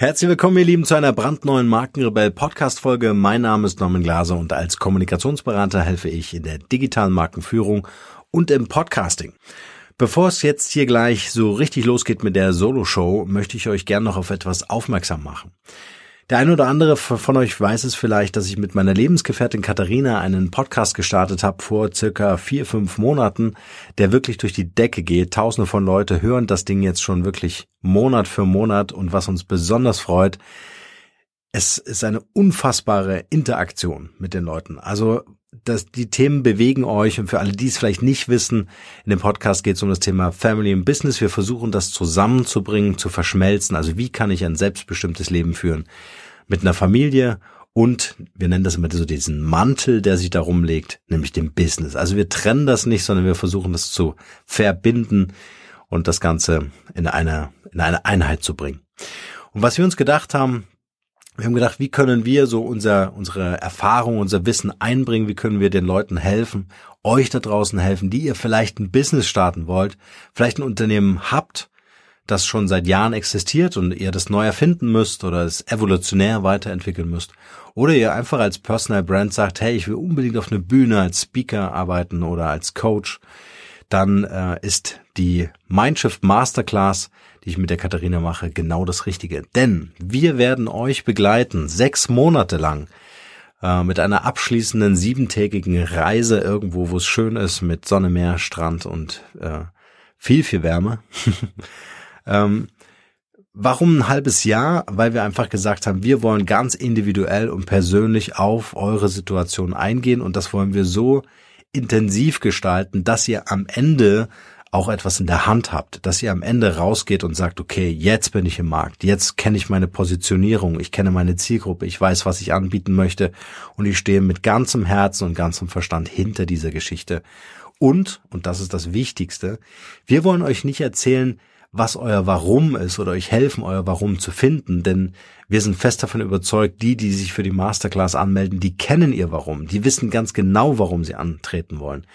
Herzlich willkommen, ihr Lieben, zu einer brandneuen Markenrebell Podcast Folge. Mein Name ist Norman Glaser und als Kommunikationsberater helfe ich in der digitalen Markenführung und im Podcasting. Bevor es jetzt hier gleich so richtig losgeht mit der Solo-Show, möchte ich euch gern noch auf etwas aufmerksam machen. Der eine oder andere von euch weiß es vielleicht, dass ich mit meiner Lebensgefährtin Katharina einen Podcast gestartet habe vor circa vier, fünf Monaten, der wirklich durch die Decke geht. Tausende von Leute hören das Ding jetzt schon wirklich Monat für Monat und was uns besonders freut, es ist eine unfassbare Interaktion mit den Leuten. Also dass die Themen bewegen euch und für alle, die es vielleicht nicht wissen, in dem Podcast geht es um das Thema Family and Business. Wir versuchen das zusammenzubringen, zu verschmelzen. Also wie kann ich ein selbstbestimmtes Leben führen mit einer Familie und wir nennen das immer so diesen Mantel, der sich darum legt, nämlich dem Business. Also wir trennen das nicht, sondern wir versuchen das zu verbinden und das Ganze in eine, in eine Einheit zu bringen. Und was wir uns gedacht haben, wir haben gedacht, wie können wir so unser, unsere Erfahrung, unser Wissen einbringen? Wie können wir den Leuten helfen, euch da draußen helfen, die ihr vielleicht ein Business starten wollt, vielleicht ein Unternehmen habt, das schon seit Jahren existiert und ihr das neu erfinden müsst oder es evolutionär weiterentwickeln müsst. Oder ihr einfach als Personal Brand sagt, hey, ich will unbedingt auf eine Bühne als Speaker arbeiten oder als Coach. Dann äh, ist die Mindshift Masterclass die ich mit der Katharina mache, genau das Richtige. Denn wir werden euch begleiten, sechs Monate lang, äh, mit einer abschließenden siebentägigen Reise irgendwo, wo es schön ist, mit Sonne, Meer, Strand und äh, viel, viel Wärme. ähm, Warum ein halbes Jahr? Weil wir einfach gesagt haben, wir wollen ganz individuell und persönlich auf eure Situation eingehen und das wollen wir so intensiv gestalten, dass ihr am Ende auch etwas in der Hand habt, dass ihr am Ende rausgeht und sagt, okay, jetzt bin ich im Markt, jetzt kenne ich meine Positionierung, ich kenne meine Zielgruppe, ich weiß, was ich anbieten möchte und ich stehe mit ganzem Herzen und ganzem Verstand hinter dieser Geschichte. Und, und das ist das Wichtigste, wir wollen euch nicht erzählen, was euer Warum ist oder euch helfen, euer Warum zu finden, denn wir sind fest davon überzeugt, die, die sich für die Masterclass anmelden, die kennen ihr Warum, die wissen ganz genau, warum sie antreten wollen.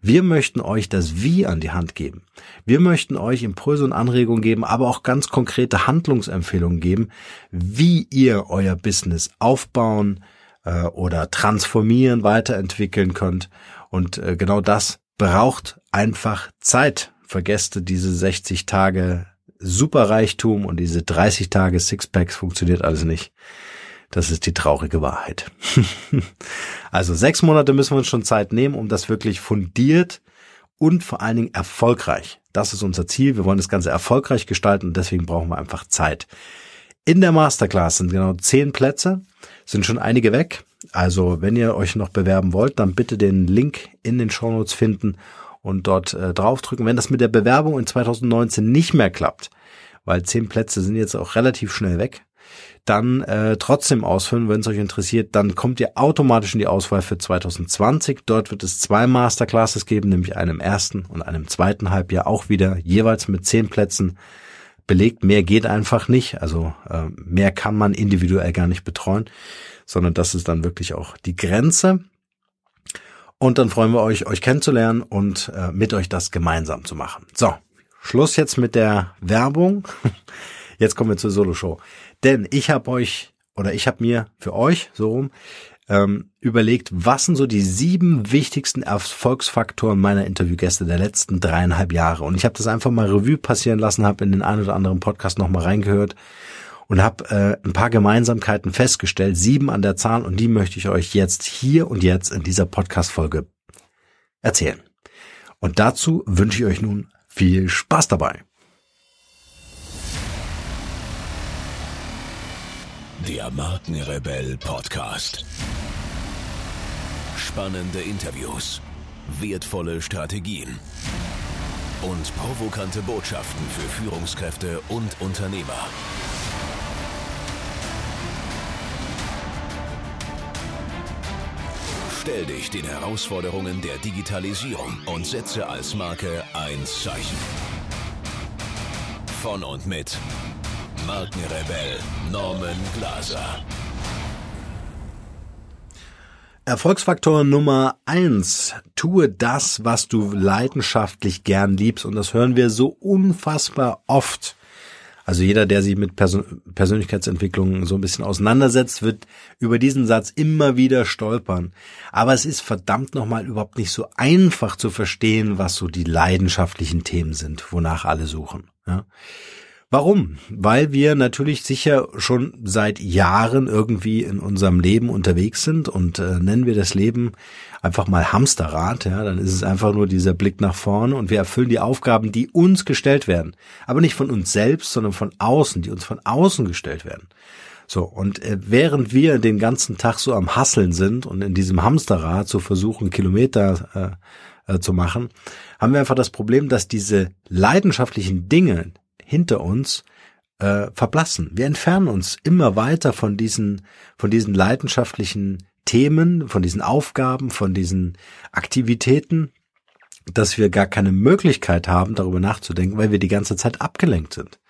Wir möchten euch das Wie an die Hand geben. Wir möchten euch Impulse und Anregungen geben, aber auch ganz konkrete Handlungsempfehlungen geben, wie ihr euer Business aufbauen äh, oder transformieren, weiterentwickeln könnt. Und äh, genau das braucht einfach Zeit. Vergesst diese 60 Tage Superreichtum und diese 30 Tage Sixpacks funktioniert alles nicht. Das ist die traurige Wahrheit. also sechs Monate müssen wir uns schon Zeit nehmen, um das wirklich fundiert und vor allen Dingen erfolgreich. Das ist unser Ziel. Wir wollen das Ganze erfolgreich gestalten und deswegen brauchen wir einfach Zeit. In der Masterclass sind genau zehn Plätze, sind schon einige weg. Also wenn ihr euch noch bewerben wollt, dann bitte den Link in den Shownotes finden und dort äh, draufdrücken. Wenn das mit der Bewerbung in 2019 nicht mehr klappt, weil zehn Plätze sind jetzt auch relativ schnell weg, dann äh, trotzdem ausfüllen, wenn es euch interessiert. Dann kommt ihr automatisch in die Auswahl für 2020. Dort wird es zwei Masterclasses geben, nämlich einem ersten und einem zweiten Halbjahr auch wieder jeweils mit zehn Plätzen belegt. Mehr geht einfach nicht. Also äh, mehr kann man individuell gar nicht betreuen, sondern das ist dann wirklich auch die Grenze. Und dann freuen wir euch, euch kennenzulernen und äh, mit euch das gemeinsam zu machen. So, Schluss jetzt mit der Werbung. Jetzt kommen wir zur Solo-Show. Denn ich habe euch oder ich habe mir für euch so rum ähm, überlegt, was sind so die sieben wichtigsten Erfolgsfaktoren meiner Interviewgäste der letzten dreieinhalb Jahre. Und ich habe das einfach mal Revue passieren lassen, habe in den einen oder anderen Podcast nochmal reingehört und habe äh, ein paar Gemeinsamkeiten festgestellt, sieben an der Zahl, und die möchte ich euch jetzt hier und jetzt in dieser Podcast-Folge erzählen. Und dazu wünsche ich euch nun viel Spaß dabei. Der Markenrebell Podcast. Spannende Interviews, wertvolle Strategien und provokante Botschaften für Führungskräfte und Unternehmer. Stell dich den Herausforderungen der Digitalisierung und setze als Marke ein Zeichen. Von und mit Markenrebell Norman Glaser. Erfolgsfaktor Nummer eins. Tue das, was du leidenschaftlich gern liebst. Und das hören wir so unfassbar oft. Also jeder, der sich mit Persön Persönlichkeitsentwicklung so ein bisschen auseinandersetzt, wird über diesen Satz immer wieder stolpern. Aber es ist verdammt nochmal überhaupt nicht so einfach zu verstehen, was so die leidenschaftlichen Themen sind, wonach alle suchen. Ja? Warum? Weil wir natürlich sicher schon seit Jahren irgendwie in unserem Leben unterwegs sind und äh, nennen wir das Leben einfach mal Hamsterrad, ja, dann ist es einfach nur dieser Blick nach vorne und wir erfüllen die Aufgaben, die uns gestellt werden. Aber nicht von uns selbst, sondern von außen, die uns von außen gestellt werden. So, und äh, während wir den ganzen Tag so am Hasseln sind und in diesem Hamsterrad so versuchen, Kilometer äh, äh, zu machen, haben wir einfach das Problem, dass diese leidenschaftlichen Dinge, hinter uns äh, verblassen. Wir entfernen uns immer weiter von diesen, von diesen leidenschaftlichen Themen, von diesen Aufgaben, von diesen Aktivitäten, dass wir gar keine Möglichkeit haben, darüber nachzudenken, weil wir die ganze Zeit abgelenkt sind.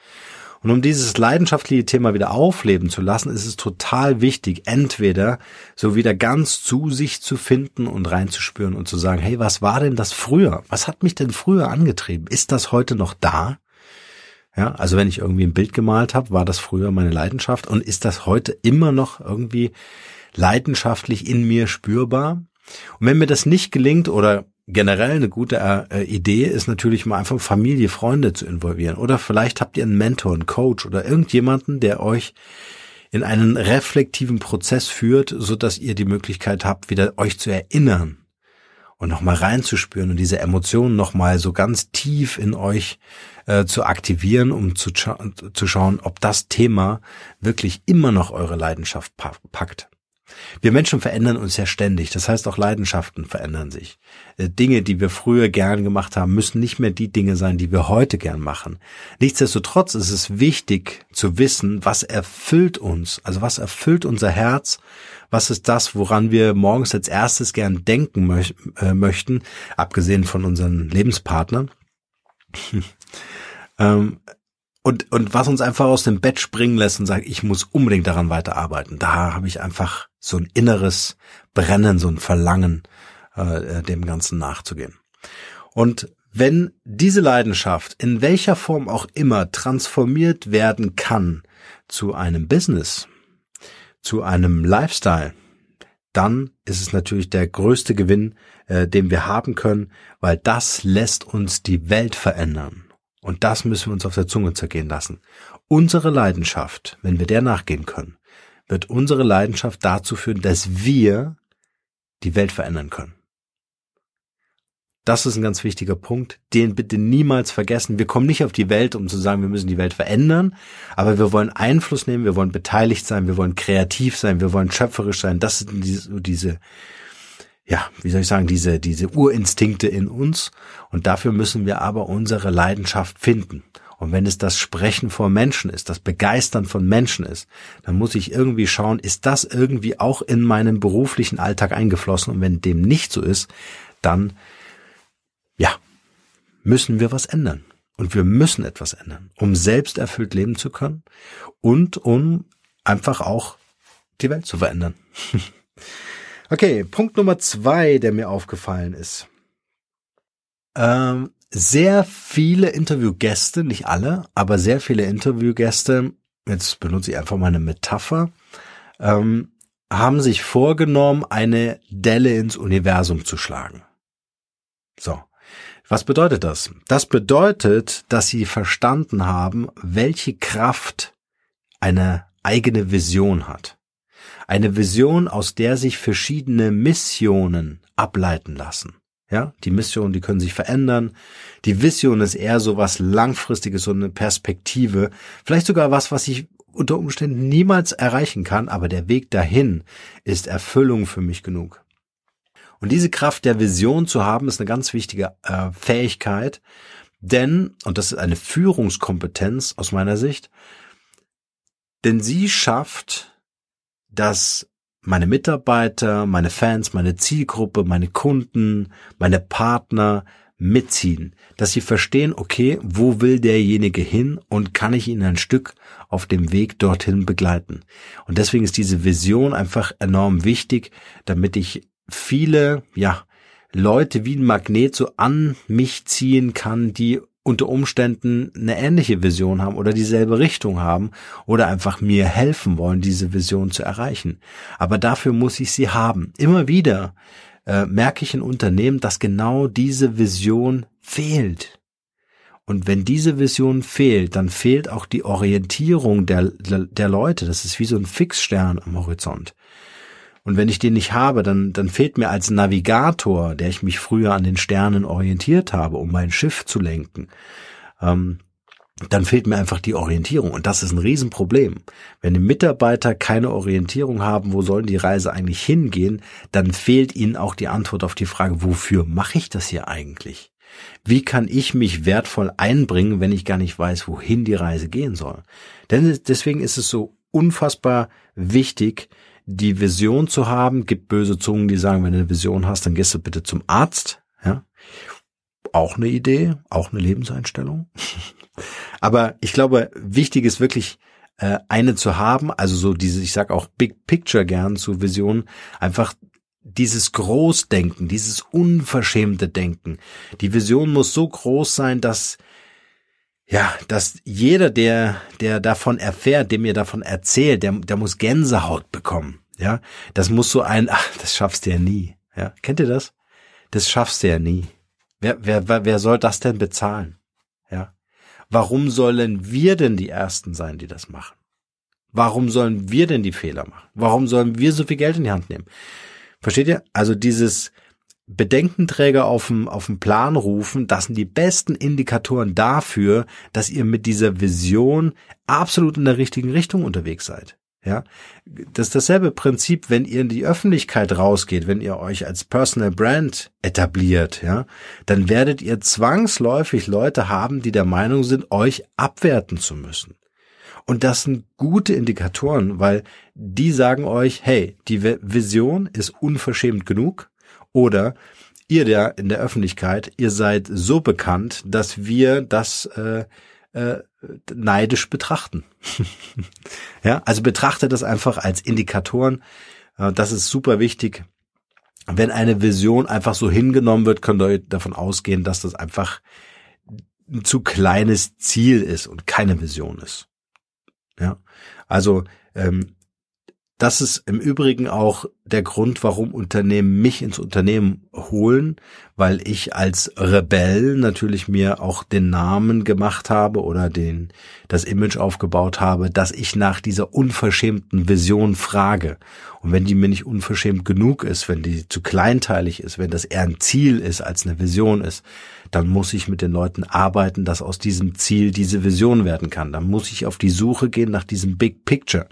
Und um dieses leidenschaftliche Thema wieder aufleben zu lassen, ist es total wichtig, entweder so wieder ganz zu sich zu finden und reinzuspüren und zu sagen, hey, was war denn das früher? Was hat mich denn früher angetrieben? Ist das heute noch da? Ja, also wenn ich irgendwie ein Bild gemalt habe, war das früher meine Leidenschaft und ist das heute immer noch irgendwie leidenschaftlich in mir spürbar? Und wenn mir das nicht gelingt oder generell eine gute äh, Idee ist natürlich mal einfach Familie, Freunde zu involvieren oder vielleicht habt ihr einen Mentor, einen Coach oder irgendjemanden, der euch in einen reflektiven Prozess führt, so dass ihr die Möglichkeit habt, wieder euch zu erinnern und nochmal reinzuspüren und diese Emotionen nochmal so ganz tief in euch äh, zu aktivieren, um zu, zu schauen, ob das Thema wirklich immer noch eure Leidenschaft packt. Wir Menschen verändern uns ja ständig. Das heißt, auch Leidenschaften verändern sich. Äh, Dinge, die wir früher gern gemacht haben, müssen nicht mehr die Dinge sein, die wir heute gern machen. Nichtsdestotrotz ist es wichtig zu wissen, was erfüllt uns, also was erfüllt unser Herz, was ist das, woran wir morgens als erstes gern denken mö äh, möchten, abgesehen von unseren Lebenspartnern. ähm, und, und was uns einfach aus dem Bett springen lässt und sagt, ich muss unbedingt daran weiterarbeiten. Da habe ich einfach so ein inneres Brennen, so ein Verlangen, äh, äh, dem Ganzen nachzugehen. Und wenn diese Leidenschaft in welcher Form auch immer transformiert werden kann zu einem Business, zu einem Lifestyle, dann ist es natürlich der größte Gewinn, äh, den wir haben können, weil das lässt uns die Welt verändern. Und das müssen wir uns auf der Zunge zergehen lassen. Unsere Leidenschaft, wenn wir der nachgehen können, wird unsere Leidenschaft dazu führen, dass wir die Welt verändern können. Das ist ein ganz wichtiger Punkt, den bitte niemals vergessen. Wir kommen nicht auf die Welt, um zu sagen, wir müssen die Welt verändern, aber wir wollen Einfluss nehmen, wir wollen beteiligt sein, wir wollen kreativ sein, wir wollen schöpferisch sein. Das sind diese, diese ja, wie soll ich sagen, diese, diese Urinstinkte in uns. Und dafür müssen wir aber unsere Leidenschaft finden. Und wenn es das Sprechen vor Menschen ist, das Begeistern von Menschen ist, dann muss ich irgendwie schauen, ist das irgendwie auch in meinen beruflichen Alltag eingeflossen? Und wenn dem nicht so ist, dann, ja, müssen wir was ändern. Und wir müssen etwas ändern, um selbst erfüllt leben zu können und um einfach auch die Welt zu verändern. Okay, Punkt Nummer zwei, der mir aufgefallen ist. Ähm, sehr viele Interviewgäste, nicht alle, aber sehr viele Interviewgäste, jetzt benutze ich einfach mal eine Metapher, ähm, haben sich vorgenommen, eine Delle ins Universum zu schlagen. So. Was bedeutet das? Das bedeutet, dass sie verstanden haben, welche Kraft eine eigene Vision hat. Eine Vision, aus der sich verschiedene Missionen ableiten lassen. Ja, die Missionen, die können sich verändern. Die Vision ist eher so was langfristiges, so eine Perspektive. Vielleicht sogar was, was ich unter Umständen niemals erreichen kann, aber der Weg dahin ist Erfüllung für mich genug. Und diese Kraft der Vision zu haben, ist eine ganz wichtige äh, Fähigkeit, denn, und das ist eine Führungskompetenz aus meiner Sicht, denn sie schafft dass meine Mitarbeiter, meine Fans, meine Zielgruppe, meine Kunden, meine Partner mitziehen, dass sie verstehen, okay, wo will derjenige hin und kann ich ihn ein Stück auf dem Weg dorthin begleiten. Und deswegen ist diese Vision einfach enorm wichtig, damit ich viele, ja, Leute wie ein Magnet so an mich ziehen kann, die unter Umständen eine ähnliche Vision haben oder dieselbe Richtung haben oder einfach mir helfen wollen, diese Vision zu erreichen. Aber dafür muss ich sie haben. Immer wieder äh, merke ich in Unternehmen, dass genau diese Vision fehlt. Und wenn diese Vision fehlt, dann fehlt auch die Orientierung der, der Leute. Das ist wie so ein Fixstern am Horizont. Und wenn ich den nicht habe, dann, dann fehlt mir als Navigator, der ich mich früher an den Sternen orientiert habe, um mein Schiff zu lenken, ähm, dann fehlt mir einfach die Orientierung. Und das ist ein Riesenproblem. Wenn die Mitarbeiter keine Orientierung haben, wo sollen die Reise eigentlich hingehen, dann fehlt ihnen auch die Antwort auf die Frage, wofür mache ich das hier eigentlich? Wie kann ich mich wertvoll einbringen, wenn ich gar nicht weiß, wohin die Reise gehen soll? Denn deswegen ist es so unfassbar wichtig, die Vision zu haben. Gibt böse Zungen, die sagen, wenn du eine Vision hast, dann gehst du bitte zum Arzt. Ja, auch eine Idee, auch eine Lebenseinstellung. Aber ich glaube, wichtig ist wirklich äh, eine zu haben, also so diese, ich sag auch Big Picture gern zu Visionen, einfach dieses Großdenken, dieses unverschämte Denken. Die Vision muss so groß sein, dass ja, dass jeder, der, der davon erfährt, dem mir davon erzählt, der, der muss Gänsehaut bekommen. Ja, das muss so ein, ach, das schaffst du ja nie. Ja, kennt ihr das? Das schaffst du ja nie. Wer, wer, wer soll das denn bezahlen? Ja. Warum sollen wir denn die Ersten sein, die das machen? Warum sollen wir denn die Fehler machen? Warum sollen wir so viel Geld in die Hand nehmen? Versteht ihr? Also dieses, Bedenkenträger auf dem, auf dem Plan rufen, das sind die besten Indikatoren dafür, dass ihr mit dieser Vision absolut in der richtigen Richtung unterwegs seid. Ja, das ist dasselbe Prinzip, wenn ihr in die Öffentlichkeit rausgeht, wenn ihr euch als Personal Brand etabliert, ja, dann werdet ihr zwangsläufig Leute haben, die der Meinung sind, euch abwerten zu müssen. Und das sind gute Indikatoren, weil die sagen euch, hey, die Vision ist unverschämt genug, oder ihr der in der Öffentlichkeit, ihr seid so bekannt, dass wir das äh, äh, neidisch betrachten. ja, also betrachtet das einfach als Indikatoren. Äh, das ist super wichtig. Wenn eine Vision einfach so hingenommen wird, könnt ihr davon ausgehen, dass das einfach ein zu kleines Ziel ist und keine Vision ist. Ja, also ähm, das ist im Übrigen auch der Grund, warum Unternehmen mich ins Unternehmen holen, weil ich als Rebell natürlich mir auch den Namen gemacht habe oder den, das Image aufgebaut habe, dass ich nach dieser unverschämten Vision frage. Und wenn die mir nicht unverschämt genug ist, wenn die zu kleinteilig ist, wenn das eher ein Ziel ist als eine Vision ist, dann muss ich mit den Leuten arbeiten, dass aus diesem Ziel diese Vision werden kann. Dann muss ich auf die Suche gehen nach diesem Big Picture.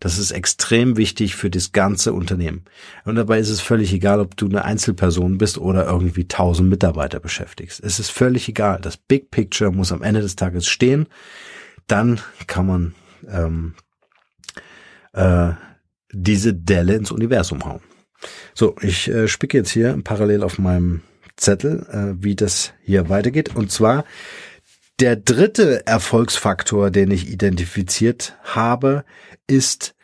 Das ist extrem wichtig für das ganze Unternehmen. Und dabei ist es völlig egal, ob du eine Einzelperson bist oder irgendwie tausend Mitarbeiter beschäftigst. Es ist völlig egal. Das Big Picture muss am Ende des Tages stehen. Dann kann man ähm, äh, diese Delle ins Universum hauen. So, ich äh, spicke jetzt hier parallel auf meinem Zettel, äh, wie das hier weitergeht. Und zwar der dritte Erfolgsfaktor, den ich identifiziert habe, ist,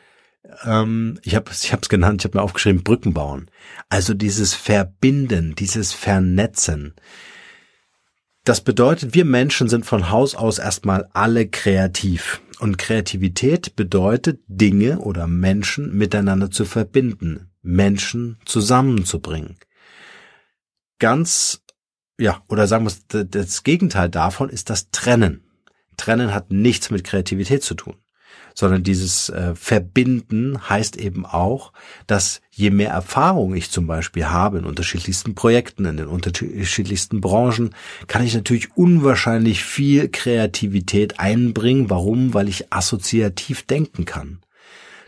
ähm, ich habe ich es genannt, ich habe mir aufgeschrieben, Brücken bauen. Also dieses Verbinden, dieses Vernetzen. Das bedeutet, wir Menschen sind von Haus aus erstmal alle kreativ. Und Kreativität bedeutet, Dinge oder Menschen miteinander zu verbinden, Menschen zusammenzubringen. Ganz ja, oder sagen wir das Gegenteil davon ist das Trennen. Trennen hat nichts mit Kreativität zu tun, sondern dieses äh, Verbinden heißt eben auch, dass je mehr Erfahrung ich zum Beispiel habe in unterschiedlichsten Projekten, in den unterschiedlichsten Branchen, kann ich natürlich unwahrscheinlich viel Kreativität einbringen. Warum? Weil ich assoziativ denken kann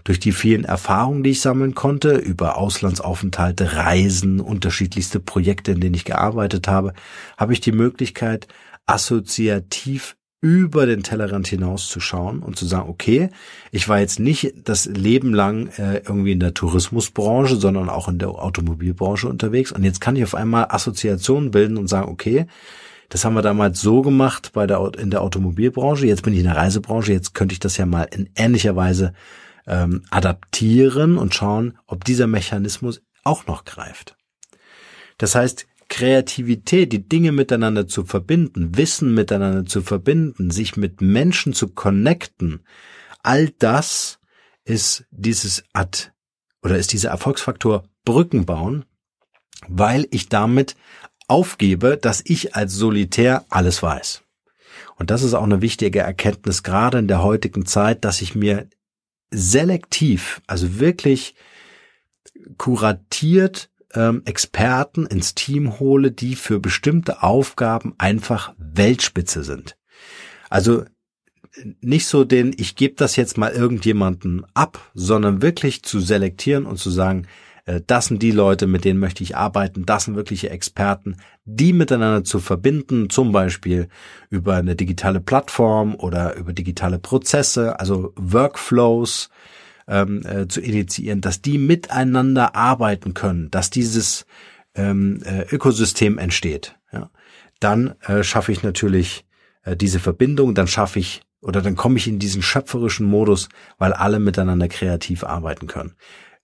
durch die vielen Erfahrungen, die ich sammeln konnte, über Auslandsaufenthalte, Reisen, unterschiedlichste Projekte, in denen ich gearbeitet habe, habe ich die Möglichkeit, assoziativ über den Tellerrand hinaus zu schauen und zu sagen, okay, ich war jetzt nicht das Leben lang äh, irgendwie in der Tourismusbranche, sondern auch in der Automobilbranche unterwegs. Und jetzt kann ich auf einmal Assoziationen bilden und sagen, okay, das haben wir damals so gemacht bei der in der Automobilbranche, jetzt bin ich in der Reisebranche, jetzt könnte ich das ja mal in ähnlicher Weise ähm, adaptieren und schauen, ob dieser Mechanismus auch noch greift. Das heißt, Kreativität, die Dinge miteinander zu verbinden, Wissen miteinander zu verbinden, sich mit Menschen zu connecten, all das ist dieses Ad oder ist dieser Erfolgsfaktor Brücken bauen, weil ich damit aufgebe, dass ich als Solitär alles weiß. Und das ist auch eine wichtige Erkenntnis, gerade in der heutigen Zeit, dass ich mir selektiv, also wirklich kuratiert ähm, Experten ins Team hole, die für bestimmte Aufgaben einfach Weltspitze sind. Also nicht so den, ich gebe das jetzt mal irgendjemanden ab, sondern wirklich zu selektieren und zu sagen, das sind die Leute, mit denen möchte ich arbeiten, das sind wirkliche Experten, die miteinander zu verbinden, zum Beispiel über eine digitale Plattform oder über digitale Prozesse, also Workflows ähm, äh, zu initiieren, dass die miteinander arbeiten können, dass dieses ähm, äh, Ökosystem entsteht. Ja. Dann äh, schaffe ich natürlich äh, diese Verbindung, dann schaffe ich oder dann komme ich in diesen schöpferischen Modus, weil alle miteinander kreativ arbeiten können.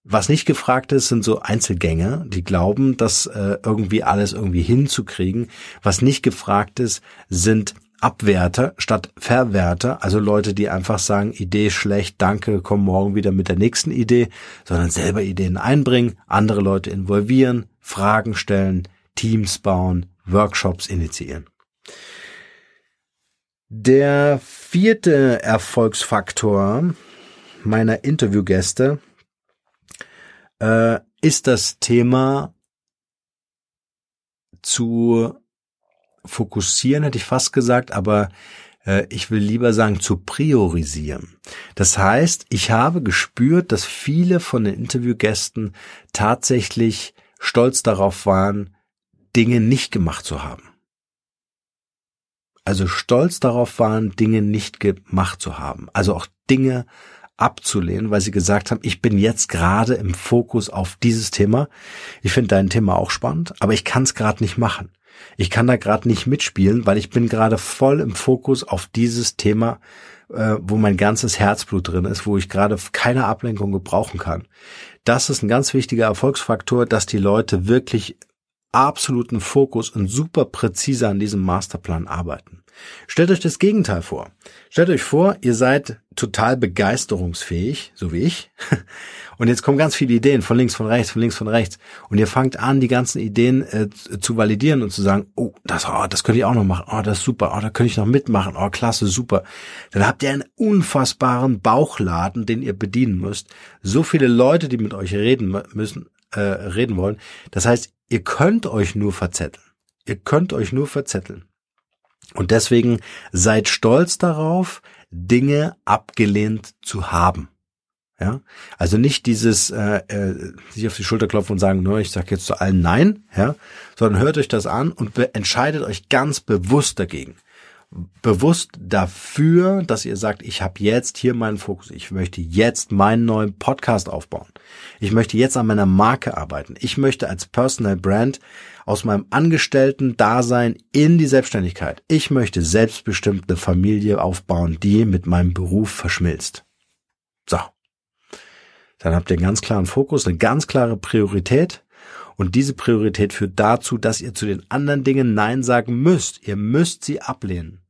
Was nicht gefragt ist, sind so Einzelgänger, die glauben, das äh, irgendwie alles irgendwie hinzukriegen. Was nicht gefragt ist, sind Abwerter statt Verwerter, also Leute, die einfach sagen, Idee schlecht, danke, komm morgen wieder mit der nächsten Idee, sondern selber Ideen einbringen, andere Leute involvieren, Fragen stellen, Teams bauen, Workshops initiieren. Der vierte Erfolgsfaktor meiner Interviewgäste äh, ist das Thema zu fokussieren, hätte ich fast gesagt, aber äh, ich will lieber sagen zu priorisieren. Das heißt, ich habe gespürt, dass viele von den Interviewgästen tatsächlich stolz darauf waren, Dinge nicht gemacht zu haben also stolz darauf waren, Dinge nicht gemacht zu haben. Also auch Dinge abzulehnen, weil sie gesagt haben, ich bin jetzt gerade im Fokus auf dieses Thema. Ich finde dein Thema auch spannend, aber ich kann es gerade nicht machen. Ich kann da gerade nicht mitspielen, weil ich bin gerade voll im Fokus auf dieses Thema, äh, wo mein ganzes Herzblut drin ist, wo ich gerade keine Ablenkung gebrauchen kann. Das ist ein ganz wichtiger Erfolgsfaktor, dass die Leute wirklich absoluten Fokus und super präzise an diesem Masterplan arbeiten. Stellt euch das Gegenteil vor. Stellt euch vor, ihr seid total begeisterungsfähig, so wie ich. Und jetzt kommen ganz viele Ideen von links, von rechts, von links, von rechts. Und ihr fangt an, die ganzen Ideen äh, zu validieren und zu sagen, oh, das, oh, das könnte ich auch noch machen. Oh, das ist super. Oh, da könnte ich noch mitmachen. Oh, klasse, super. Dann habt ihr einen unfassbaren Bauchladen, den ihr bedienen müsst. So viele Leute, die mit euch reden müssen, äh, reden wollen. Das heißt, ihr könnt euch nur verzetteln. Ihr könnt euch nur verzetteln. Und deswegen seid stolz darauf, Dinge abgelehnt zu haben. Ja, also nicht dieses äh, äh, sich auf die Schulter klopfen und sagen, nur ich sage jetzt zu allen Nein, ja, sondern hört euch das an und entscheidet euch ganz bewusst dagegen bewusst dafür, dass ihr sagt, ich habe jetzt hier meinen Fokus, ich möchte jetzt meinen neuen Podcast aufbauen. Ich möchte jetzt an meiner Marke arbeiten. Ich möchte als Personal Brand aus meinem Angestellten-Dasein in die Selbstständigkeit. Ich möchte selbstbestimmt eine Familie aufbauen, die mit meinem Beruf verschmilzt. So. Dann habt ihr einen ganz klaren Fokus, eine ganz klare Priorität. Und diese Priorität führt dazu, dass ihr zu den anderen Dingen Nein sagen müsst. Ihr müsst sie ablehnen.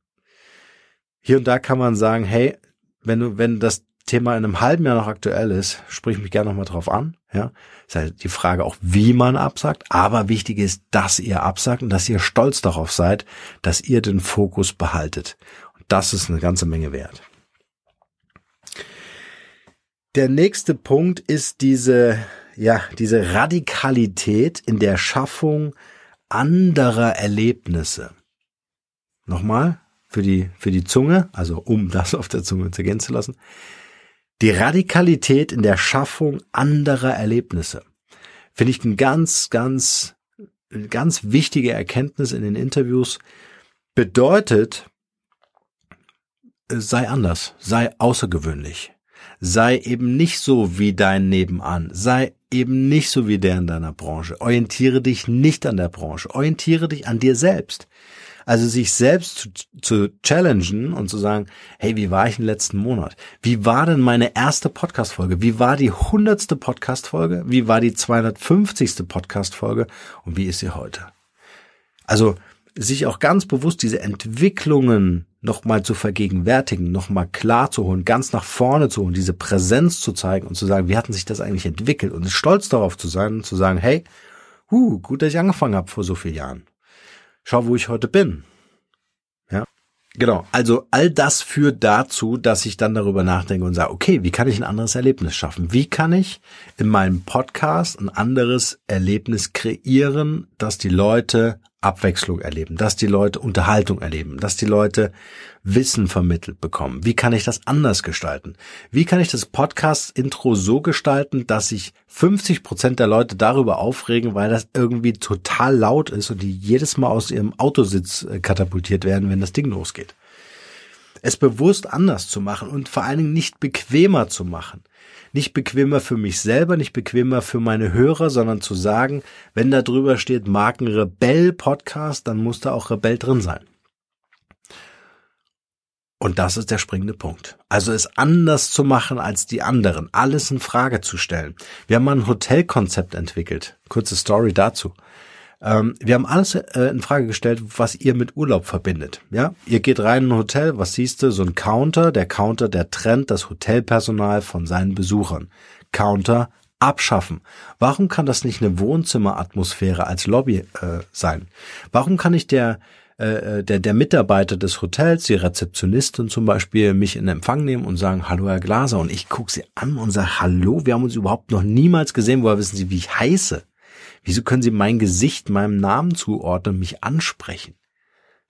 Hier und da kann man sagen, hey, wenn du, wenn das Thema in einem halben Jahr noch aktuell ist, sprich mich gerne nochmal drauf an. Ja, ist halt die Frage auch, wie man absagt. Aber wichtig ist, dass ihr absagt und dass ihr stolz darauf seid, dass ihr den Fokus behaltet. Und das ist eine ganze Menge wert. Der nächste Punkt ist diese, ja, diese Radikalität in der Schaffung anderer Erlebnisse. Nochmal, für die, für die Zunge, also um das auf der Zunge zu gehen zu lassen. Die Radikalität in der Schaffung anderer Erlebnisse. Finde ich ein ganz, ganz, ganz wichtige Erkenntnis in den Interviews. Bedeutet, sei anders, sei außergewöhnlich, sei eben nicht so wie dein Nebenan, sei eben nicht so wie der in deiner Branche. Orientiere dich nicht an der Branche, orientiere dich an dir selbst. Also sich selbst zu, zu challengen und zu sagen, hey, wie war ich im letzten Monat? Wie war denn meine erste Podcast-Folge? Wie war die hundertste Podcast-Folge? Wie war die 250. Podcast-Folge? Und wie ist sie heute? Also sich auch ganz bewusst diese Entwicklungen nochmal zu vergegenwärtigen, nochmal klar zu holen, ganz nach vorne zu holen, diese Präsenz zu zeigen und zu sagen, wie hatten sich das eigentlich entwickelt und stolz darauf zu sein und zu sagen, hey, huh, gut, dass ich angefangen habe vor so vielen Jahren. Schau, wo ich heute bin. Ja, genau. Also all das führt dazu, dass ich dann darüber nachdenke und sage, okay, wie kann ich ein anderes Erlebnis schaffen? Wie kann ich in meinem Podcast ein anderes Erlebnis kreieren, dass die Leute Abwechslung erleben, dass die Leute Unterhaltung erleben, dass die Leute Wissen vermittelt bekommen. Wie kann ich das anders gestalten? Wie kann ich das Podcast-Intro so gestalten, dass sich 50 Prozent der Leute darüber aufregen, weil das irgendwie total laut ist und die jedes Mal aus ihrem Autositz äh, katapultiert werden, wenn das Ding losgeht? Es bewusst anders zu machen und vor allen Dingen nicht bequemer zu machen nicht bequemer für mich selber, nicht bequemer für meine Hörer, sondern zu sagen, wenn da drüber steht Markenrebell Podcast, dann muss da auch Rebell drin sein. Und das ist der springende Punkt. Also es anders zu machen als die anderen, alles in Frage zu stellen. Wir haben mal ein Hotelkonzept entwickelt. Kurze Story dazu. Ähm, wir haben alles äh, in Frage gestellt, was ihr mit Urlaub verbindet. Ja, ihr geht rein in ein Hotel, was siehst du? So ein Counter. Der Counter, der trennt das Hotelpersonal von seinen Besuchern. Counter abschaffen. Warum kann das nicht eine Wohnzimmeratmosphäre als Lobby äh, sein? Warum kann ich der äh, der, der Mitarbeiter des Hotels, die Rezeptionistin zum Beispiel, mich in Empfang nehmen und sagen, hallo Herr Glaser. Und ich gucke sie an und sage, hallo, wir haben uns überhaupt noch niemals gesehen, woher wissen Sie, wie ich heiße? Wieso können Sie mein Gesicht meinem Namen zuordnen, mich ansprechen?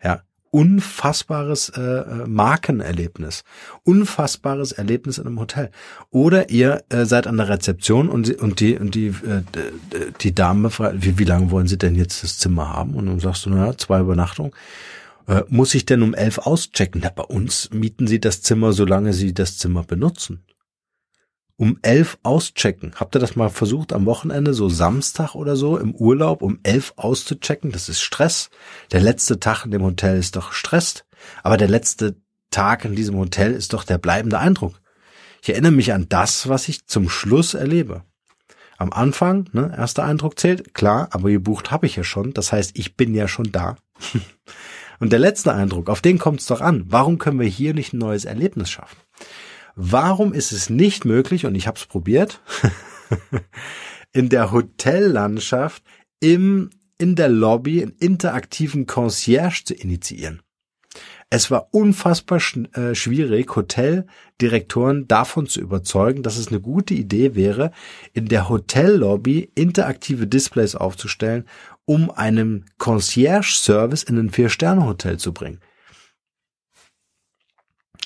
Ja, unfassbares äh, äh, Markenerlebnis, unfassbares Erlebnis in einem Hotel. Oder ihr äh, seid an der Rezeption und, und die und die äh, die Dame fragt, wie, wie lange wollen Sie denn jetzt das Zimmer haben? Und dann sagst du, naja, zwei Übernachtungen. Äh, muss ich denn um elf auschecken? Na, bei uns mieten Sie das Zimmer, solange Sie das Zimmer benutzen um elf auschecken. Habt ihr das mal versucht am Wochenende, so Samstag oder so, im Urlaub um elf auszuchecken? Das ist Stress. Der letzte Tag in dem Hotel ist doch Stress. Aber der letzte Tag in diesem Hotel ist doch der bleibende Eindruck. Ich erinnere mich an das, was ich zum Schluss erlebe. Am Anfang, ne, erster Eindruck zählt, klar, aber gebucht habe ich ja schon. Das heißt, ich bin ja schon da. Und der letzte Eindruck, auf den kommt es doch an. Warum können wir hier nicht ein neues Erlebnis schaffen? Warum ist es nicht möglich, und ich habe es probiert, in der Hotellandschaft im, in der Lobby einen interaktiven Concierge zu initiieren? Es war unfassbar äh, schwierig, Hoteldirektoren davon zu überzeugen, dass es eine gute Idee wäre, in der Hotellobby interaktive Displays aufzustellen, um einen Concierge-Service in ein Vier-Sterne-Hotel zu bringen.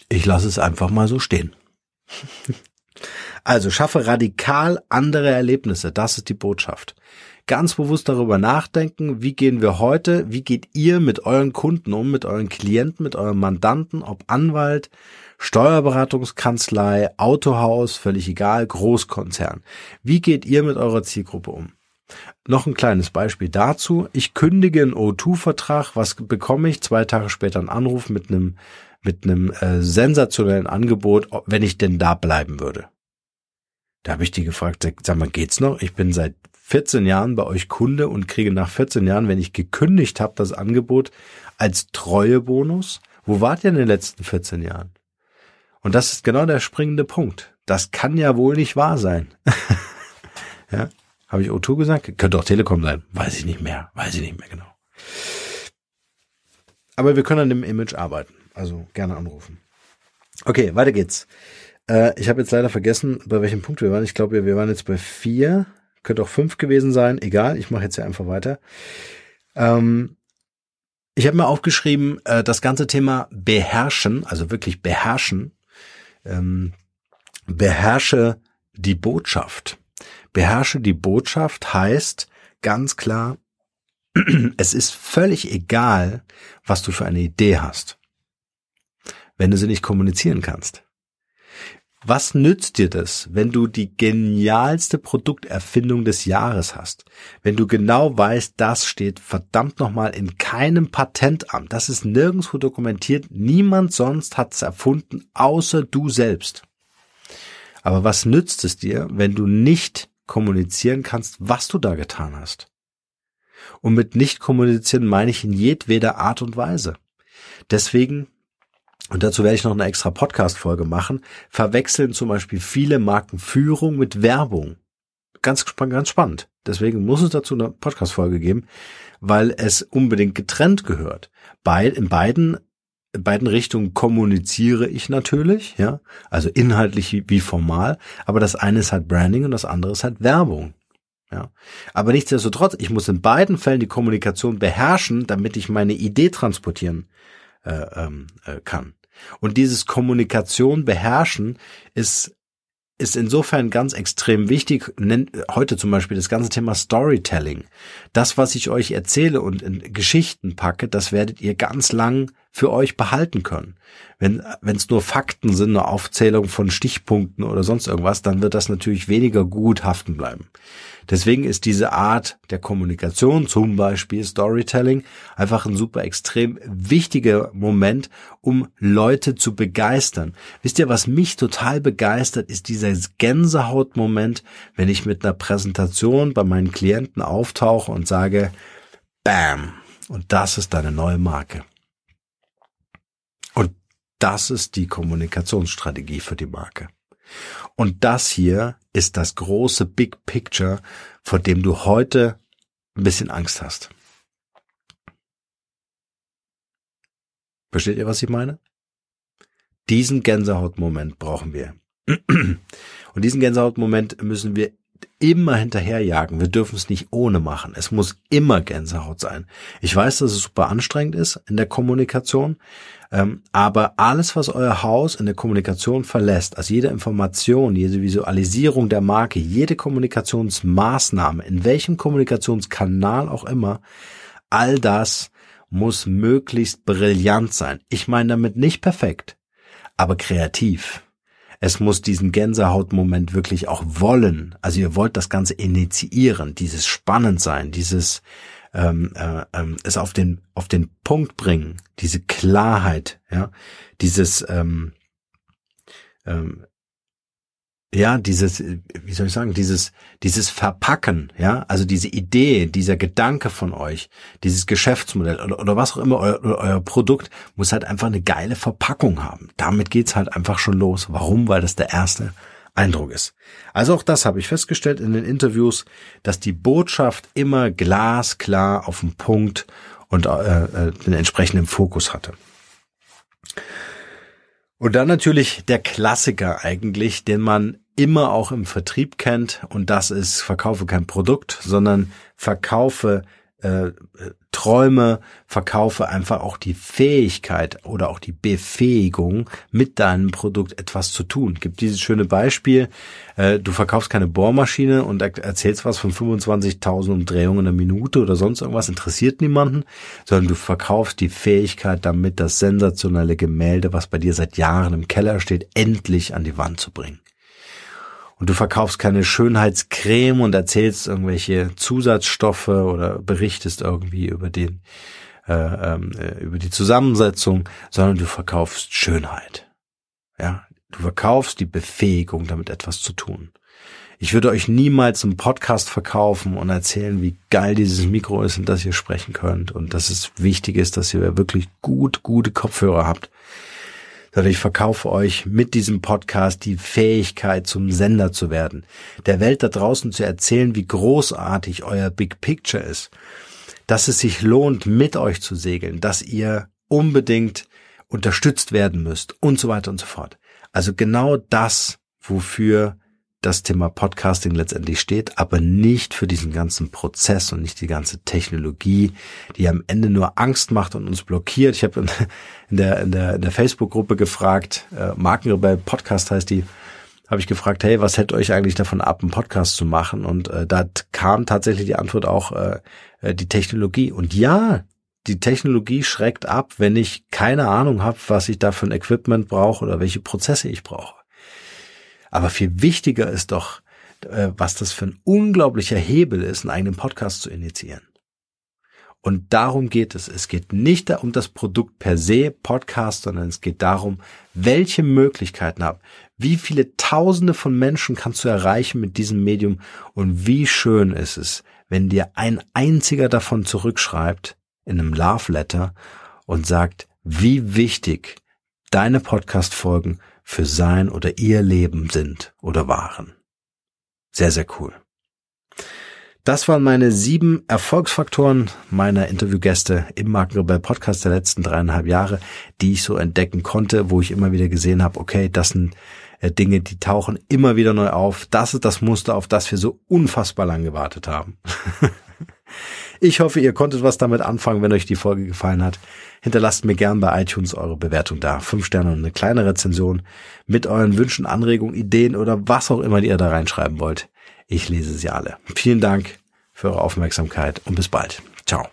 Ich lasse es einfach mal so stehen. Also schaffe radikal andere Erlebnisse. Das ist die Botschaft. Ganz bewusst darüber nachdenken, wie gehen wir heute, wie geht ihr mit euren Kunden um, mit euren Klienten, mit euren Mandanten, ob Anwalt, Steuerberatungskanzlei, Autohaus, völlig egal, Großkonzern. Wie geht ihr mit eurer Zielgruppe um? Noch ein kleines Beispiel dazu. Ich kündige einen O2-Vertrag. Was bekomme ich? Zwei Tage später einen Anruf mit einem mit einem äh, sensationellen Angebot, wenn ich denn da bleiben würde. Da habe ich die gefragt, sag mal, geht's noch? Ich bin seit 14 Jahren bei euch Kunde und kriege nach 14 Jahren, wenn ich gekündigt habe, das Angebot als Treuebonus. Wo wart ihr in den letzten 14 Jahren? Und das ist genau der springende Punkt. Das kann ja wohl nicht wahr sein. ja, habe ich O2 gesagt? Könnte auch Telekom sein. Weiß ich nicht mehr. Weiß ich nicht mehr genau. Aber wir können an dem Image arbeiten. Also gerne anrufen. Okay, weiter geht's. Äh, ich habe jetzt leider vergessen, bei welchem Punkt wir waren. Ich glaube, wir waren jetzt bei vier. Könnte auch fünf gewesen sein. Egal, ich mache jetzt ja einfach weiter. Ähm, ich habe mir aufgeschrieben, äh, das ganze Thema beherrschen, also wirklich beherrschen, ähm, beherrsche die Botschaft. Beherrsche die Botschaft heißt ganz klar, es ist völlig egal, was du für eine Idee hast wenn du sie nicht kommunizieren kannst? Was nützt dir das, wenn du die genialste Produkterfindung des Jahres hast? Wenn du genau weißt, das steht verdammt nochmal in keinem Patentamt. Das ist nirgendwo dokumentiert. Niemand sonst hat es erfunden, außer du selbst. Aber was nützt es dir, wenn du nicht kommunizieren kannst, was du da getan hast? Und mit nicht kommunizieren meine ich in jedweder Art und Weise. Deswegen, und dazu werde ich noch eine extra Podcast-Folge machen, verwechseln zum Beispiel viele Marken Führung mit Werbung. Ganz, ganz spannend. Deswegen muss es dazu eine Podcast-Folge geben, weil es unbedingt getrennt gehört. Bei, in beiden in beiden Richtungen kommuniziere ich natürlich, ja, also inhaltlich wie formal, aber das eine ist halt Branding und das andere ist halt Werbung. Ja. Aber nichtsdestotrotz, ich muss in beiden Fällen die Kommunikation beherrschen, damit ich meine Idee transportieren äh, ähm, äh, kann. Und dieses Kommunikation beherrschen ist ist insofern ganz extrem wichtig. Heute zum Beispiel das ganze Thema Storytelling. Das, was ich euch erzähle und in Geschichten packe, das werdet ihr ganz lang für euch behalten können. Wenn wenn es nur Fakten sind, eine Aufzählung von Stichpunkten oder sonst irgendwas, dann wird das natürlich weniger gut haften bleiben. Deswegen ist diese Art der Kommunikation, zum Beispiel Storytelling, einfach ein super extrem wichtiger Moment, um Leute zu begeistern. Wisst ihr, was mich total begeistert, ist dieser Gänsehautmoment, wenn ich mit einer Präsentation bei meinen Klienten auftauche und sage, Bam, und das ist deine neue Marke. Und das ist die Kommunikationsstrategie für die Marke. Und das hier ist das große Big Picture, vor dem du heute ein bisschen Angst hast. Versteht ihr, was ich meine? Diesen Gänsehautmoment brauchen wir. Und diesen Gänsehautmoment müssen wir immer hinterherjagen. Wir dürfen es nicht ohne machen. Es muss immer Gänsehaut sein. Ich weiß, dass es super anstrengend ist in der Kommunikation, ähm, aber alles, was euer Haus in der Kommunikation verlässt, also jede Information, jede Visualisierung der Marke, jede Kommunikationsmaßnahme, in welchem Kommunikationskanal auch immer, all das muss möglichst brillant sein. Ich meine damit nicht perfekt, aber kreativ. Es muss diesen Gänsehautmoment wirklich auch wollen. Also ihr wollt das Ganze initiieren, dieses spannend sein, dieses ähm, äh, ähm, es auf den auf den Punkt bringen, diese Klarheit, ja, dieses ähm, ähm, ja, dieses, wie soll ich sagen, dieses, dieses Verpacken, ja, also diese Idee, dieser Gedanke von euch, dieses Geschäftsmodell oder, oder was auch immer, euer, euer Produkt muss halt einfach eine geile Verpackung haben. Damit geht's halt einfach schon los. Warum? Weil das der erste Eindruck ist. Also auch das habe ich festgestellt in den Interviews, dass die Botschaft immer glasklar auf den Punkt und äh, äh, den entsprechenden Fokus hatte. Und dann natürlich der Klassiker eigentlich, den man immer auch im Vertrieb kennt, und das ist verkaufe kein Produkt, sondern verkaufe äh, Träume, verkaufe einfach auch die Fähigkeit oder auch die Befähigung, mit deinem Produkt etwas zu tun. Gibt dieses schöne Beispiel, äh, du verkaufst keine Bohrmaschine und erzählst was von 25.000 Umdrehungen in der Minute oder sonst irgendwas, interessiert niemanden, sondern du verkaufst die Fähigkeit, damit das sensationelle Gemälde, was bei dir seit Jahren im Keller steht, endlich an die Wand zu bringen und du verkaufst keine Schönheitscreme und erzählst irgendwelche Zusatzstoffe oder berichtest irgendwie über den äh, ähm, äh, über die Zusammensetzung, sondern du verkaufst Schönheit. Ja, du verkaufst die Befähigung, damit etwas zu tun. Ich würde euch niemals einen Podcast verkaufen und erzählen, wie geil dieses Mikro ist und dass ihr sprechen könnt und dass es wichtig ist, dass ihr wirklich gut, gute Kopfhörer habt sondern ich verkaufe euch mit diesem Podcast die Fähigkeit, zum Sender zu werden, der Welt da draußen zu erzählen, wie großartig euer Big Picture ist, dass es sich lohnt, mit euch zu segeln, dass ihr unbedingt unterstützt werden müsst und so weiter und so fort. Also genau das, wofür das Thema Podcasting letztendlich steht, aber nicht für diesen ganzen Prozess und nicht die ganze Technologie, die am Ende nur Angst macht und uns blockiert. Ich habe in der, in der, in der Facebook-Gruppe gefragt, äh, Markenrebell Podcast heißt die, habe ich gefragt, hey, was hält euch eigentlich davon ab, einen Podcast zu machen? Und äh, da kam tatsächlich die Antwort auch äh, äh die Technologie. Und ja, die Technologie schreckt ab, wenn ich keine Ahnung habe, was ich da für ein Equipment brauche oder welche Prozesse ich brauche. Aber viel wichtiger ist doch, äh, was das für ein unglaublicher Hebel ist, einen eigenen Podcast zu initiieren. Und darum geht es. Es geht nicht um das Produkt per se, Podcast, sondern es geht darum, welche Möglichkeiten habt. Wie viele Tausende von Menschen kannst du erreichen mit diesem Medium und wie schön ist es, wenn dir ein einziger davon zurückschreibt in einem Love Letter und sagt, wie wichtig deine Podcast-Folgen für sein oder ihr Leben sind oder waren. Sehr, sehr cool. Das waren meine sieben Erfolgsfaktoren meiner Interviewgäste im Markenrebell Podcast der letzten dreieinhalb Jahre, die ich so entdecken konnte, wo ich immer wieder gesehen habe, okay, das sind äh, Dinge, die tauchen immer wieder neu auf. Das ist das Muster, auf das wir so unfassbar lang gewartet haben. ich hoffe, ihr konntet was damit anfangen, wenn euch die Folge gefallen hat. Hinterlasst mir gern bei iTunes eure Bewertung da. Fünf Sterne und eine kleine Rezension mit euren Wünschen, Anregungen, Ideen oder was auch immer ihr da reinschreiben wollt. Ich lese sie alle. Vielen Dank für eure Aufmerksamkeit und bis bald. Ciao.